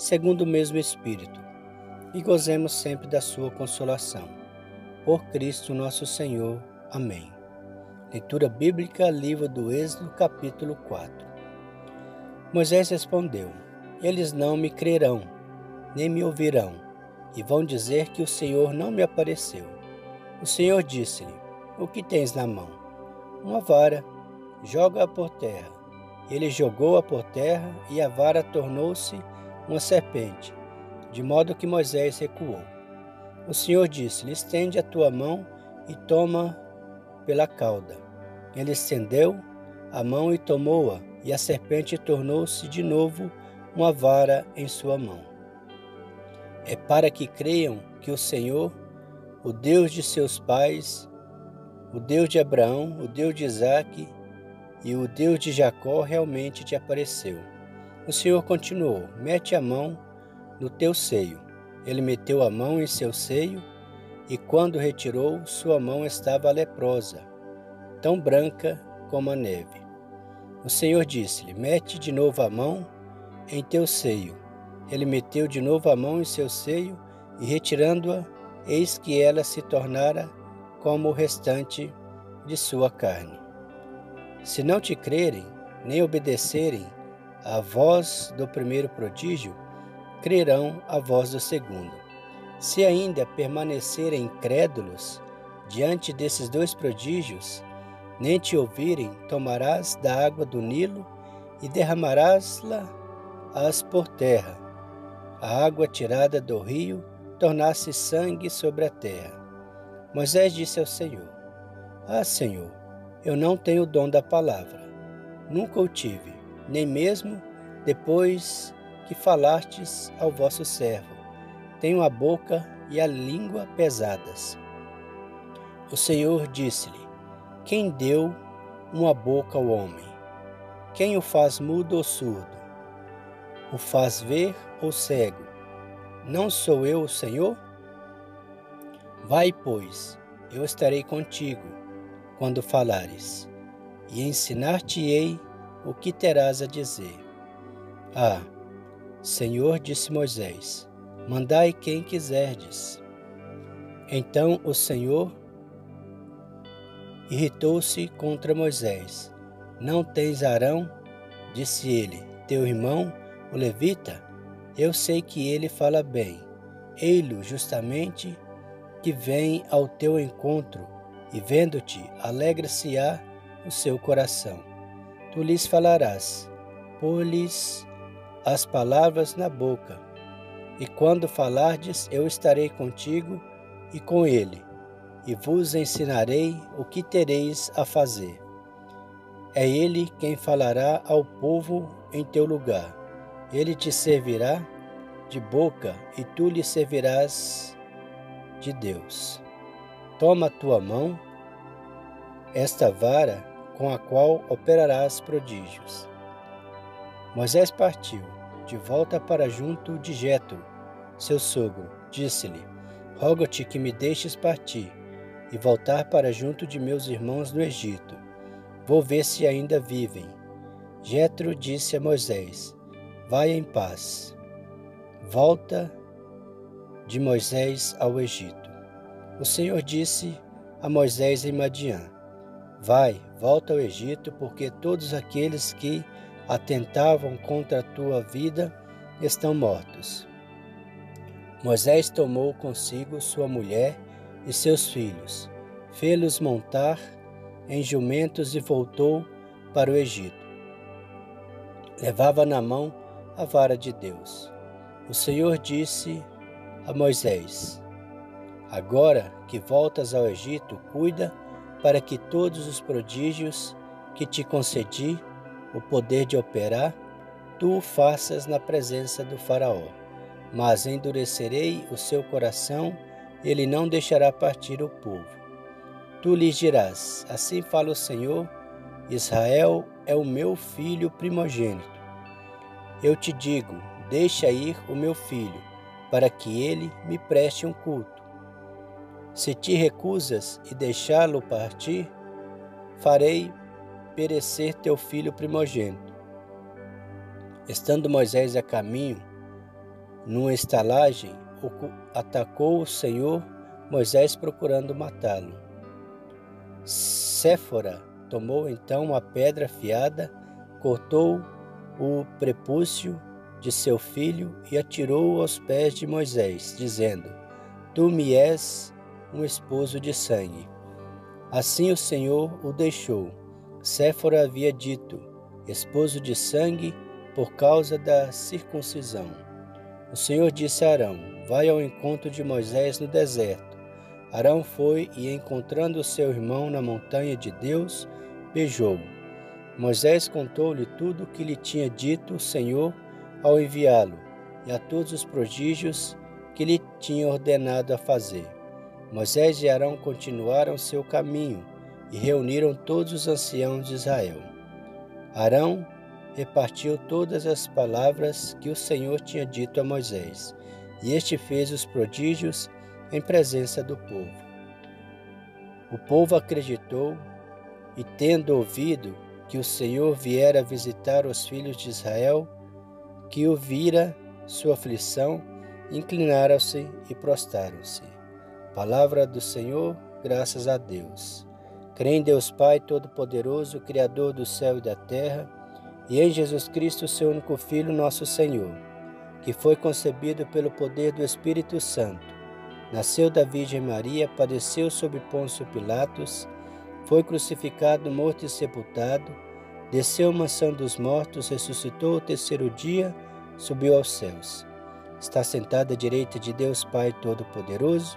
segundo o mesmo Espírito, e gozemos sempre da sua consolação. Por Cristo nosso Senhor. Amém. Leitura bíblica, livro do Êxodo, capítulo 4. Moisés respondeu: Eles não me crerão, nem me ouvirão, e vão dizer que o Senhor não me apareceu. O Senhor disse-lhe: O que tens na mão? Uma vara. Joga-a por terra. Ele jogou-a por terra, e a vara tornou-se uma serpente, de modo que Moisés recuou. O Senhor disse-lhe: Estende a tua mão e toma pela cauda. Ele estendeu a mão e tomou-a, e a serpente tornou-se de novo uma vara em sua mão. É para que creiam que o Senhor, o Deus de seus pais, o Deus de Abraão, o Deus de Isaque e o Deus de Jacó realmente te apareceu. O Senhor continuou: Mete a mão no teu seio. Ele meteu a mão em seu seio, e quando retirou, sua mão estava leprosa, tão branca como a neve. O Senhor disse-lhe: Mete de novo a mão em teu seio. Ele meteu de novo a mão em seu seio, e retirando-a, eis que ela se tornara como o restante de sua carne. Se não te crerem, nem obedecerem, a voz do primeiro prodígio, crerão a voz do segundo. Se ainda permanecerem incrédulos diante desses dois prodígios, nem te ouvirem, tomarás da água do Nilo e derramarás-la as por terra. A água tirada do rio tornasse sangue sobre a terra. Moisés disse ao Senhor: Ah, Senhor, eu não tenho o dom da palavra, nunca o tive nem mesmo depois que falastes ao vosso servo. Tenho a boca e a língua pesadas. O Senhor disse-lhe: Quem deu uma boca ao homem? Quem o faz mudo ou surdo? O faz ver ou cego? Não sou eu o Senhor? Vai, pois, eu estarei contigo quando falares, e ensinar-te-ei o que terás a dizer? Ah, Senhor, disse Moisés, mandai quem quiserdes. Então o Senhor irritou-se contra Moisés. Não tens Arão? Disse ele, teu irmão, o levita? Eu sei que ele fala bem. Ei-lo justamente que vem ao teu encontro, e vendo-te, alegra-se-á o seu coração tu lhes falarás, pôr-lhes as palavras na boca. E quando falardes, eu estarei contigo e com ele, e vos ensinarei o que tereis a fazer. É ele quem falará ao povo em teu lugar. Ele te servirá de boca e tu lhe servirás de Deus. Toma a tua mão, esta vara com a qual operarás prodígios. Moisés partiu, de volta para junto de Jetro, seu sogro. Disse-lhe: Rogo-te que me deixes partir e voltar para junto de meus irmãos no Egito. Vou ver se ainda vivem. Jetro disse a Moisés: Vai em paz. Volta de Moisés ao Egito. O Senhor disse a Moisés em Madian: Vai, volta ao Egito, porque todos aqueles que atentavam contra a tua vida estão mortos. Moisés tomou consigo sua mulher e seus filhos, fê-los montar em jumentos e voltou para o Egito. Levava na mão a vara de Deus. O Senhor disse a Moisés: Agora que voltas ao Egito, cuida para que todos os prodígios que te concedi o poder de operar, tu o faças na presença do Faraó, mas endurecerei o seu coração, ele não deixará partir o povo. Tu lhes dirás: Assim fala o Senhor, Israel é o meu filho primogênito. Eu te digo: deixa ir o meu filho, para que ele me preste um culto. Se te recusas e deixá-lo partir, farei perecer teu filho primogênito. Estando Moisés a caminho, numa estalagem, atacou o Senhor Moisés procurando matá-lo. Séfora tomou então uma pedra afiada, cortou o prepúcio de seu filho e atirou-o aos pés de Moisés, dizendo: Tu me és um esposo de sangue. Assim o Senhor o deixou. Séfora havia dito: esposo de sangue, por causa da circuncisão. O Senhor disse a Arão: Vai ao encontro de Moisés no deserto. Arão foi e, encontrando seu irmão na montanha de Deus, beijou-o. Moisés contou-lhe tudo o que lhe tinha dito o Senhor ao enviá-lo e a todos os prodígios que lhe tinha ordenado a fazer. Moisés e Arão continuaram seu caminho e reuniram todos os anciãos de Israel. Arão repartiu todas as palavras que o Senhor tinha dito a Moisés, e este fez os prodígios em presença do povo. O povo acreditou e, tendo ouvido que o Senhor viera visitar os filhos de Israel, que o vira sua aflição, inclinaram-se e prostaram-se. Palavra do Senhor, graças a Deus. Crê em Deus Pai Todo-Poderoso, Criador do céu e da terra, e em Jesus Cristo, seu único Filho, nosso Senhor, que foi concebido pelo poder do Espírito Santo, nasceu da Virgem Maria, padeceu sob Pôncio Pilatos, foi crucificado, morto e sepultado, desceu à mansão dos mortos, ressuscitou o terceiro dia, subiu aos céus. Está sentado à direita de Deus Pai Todo-Poderoso,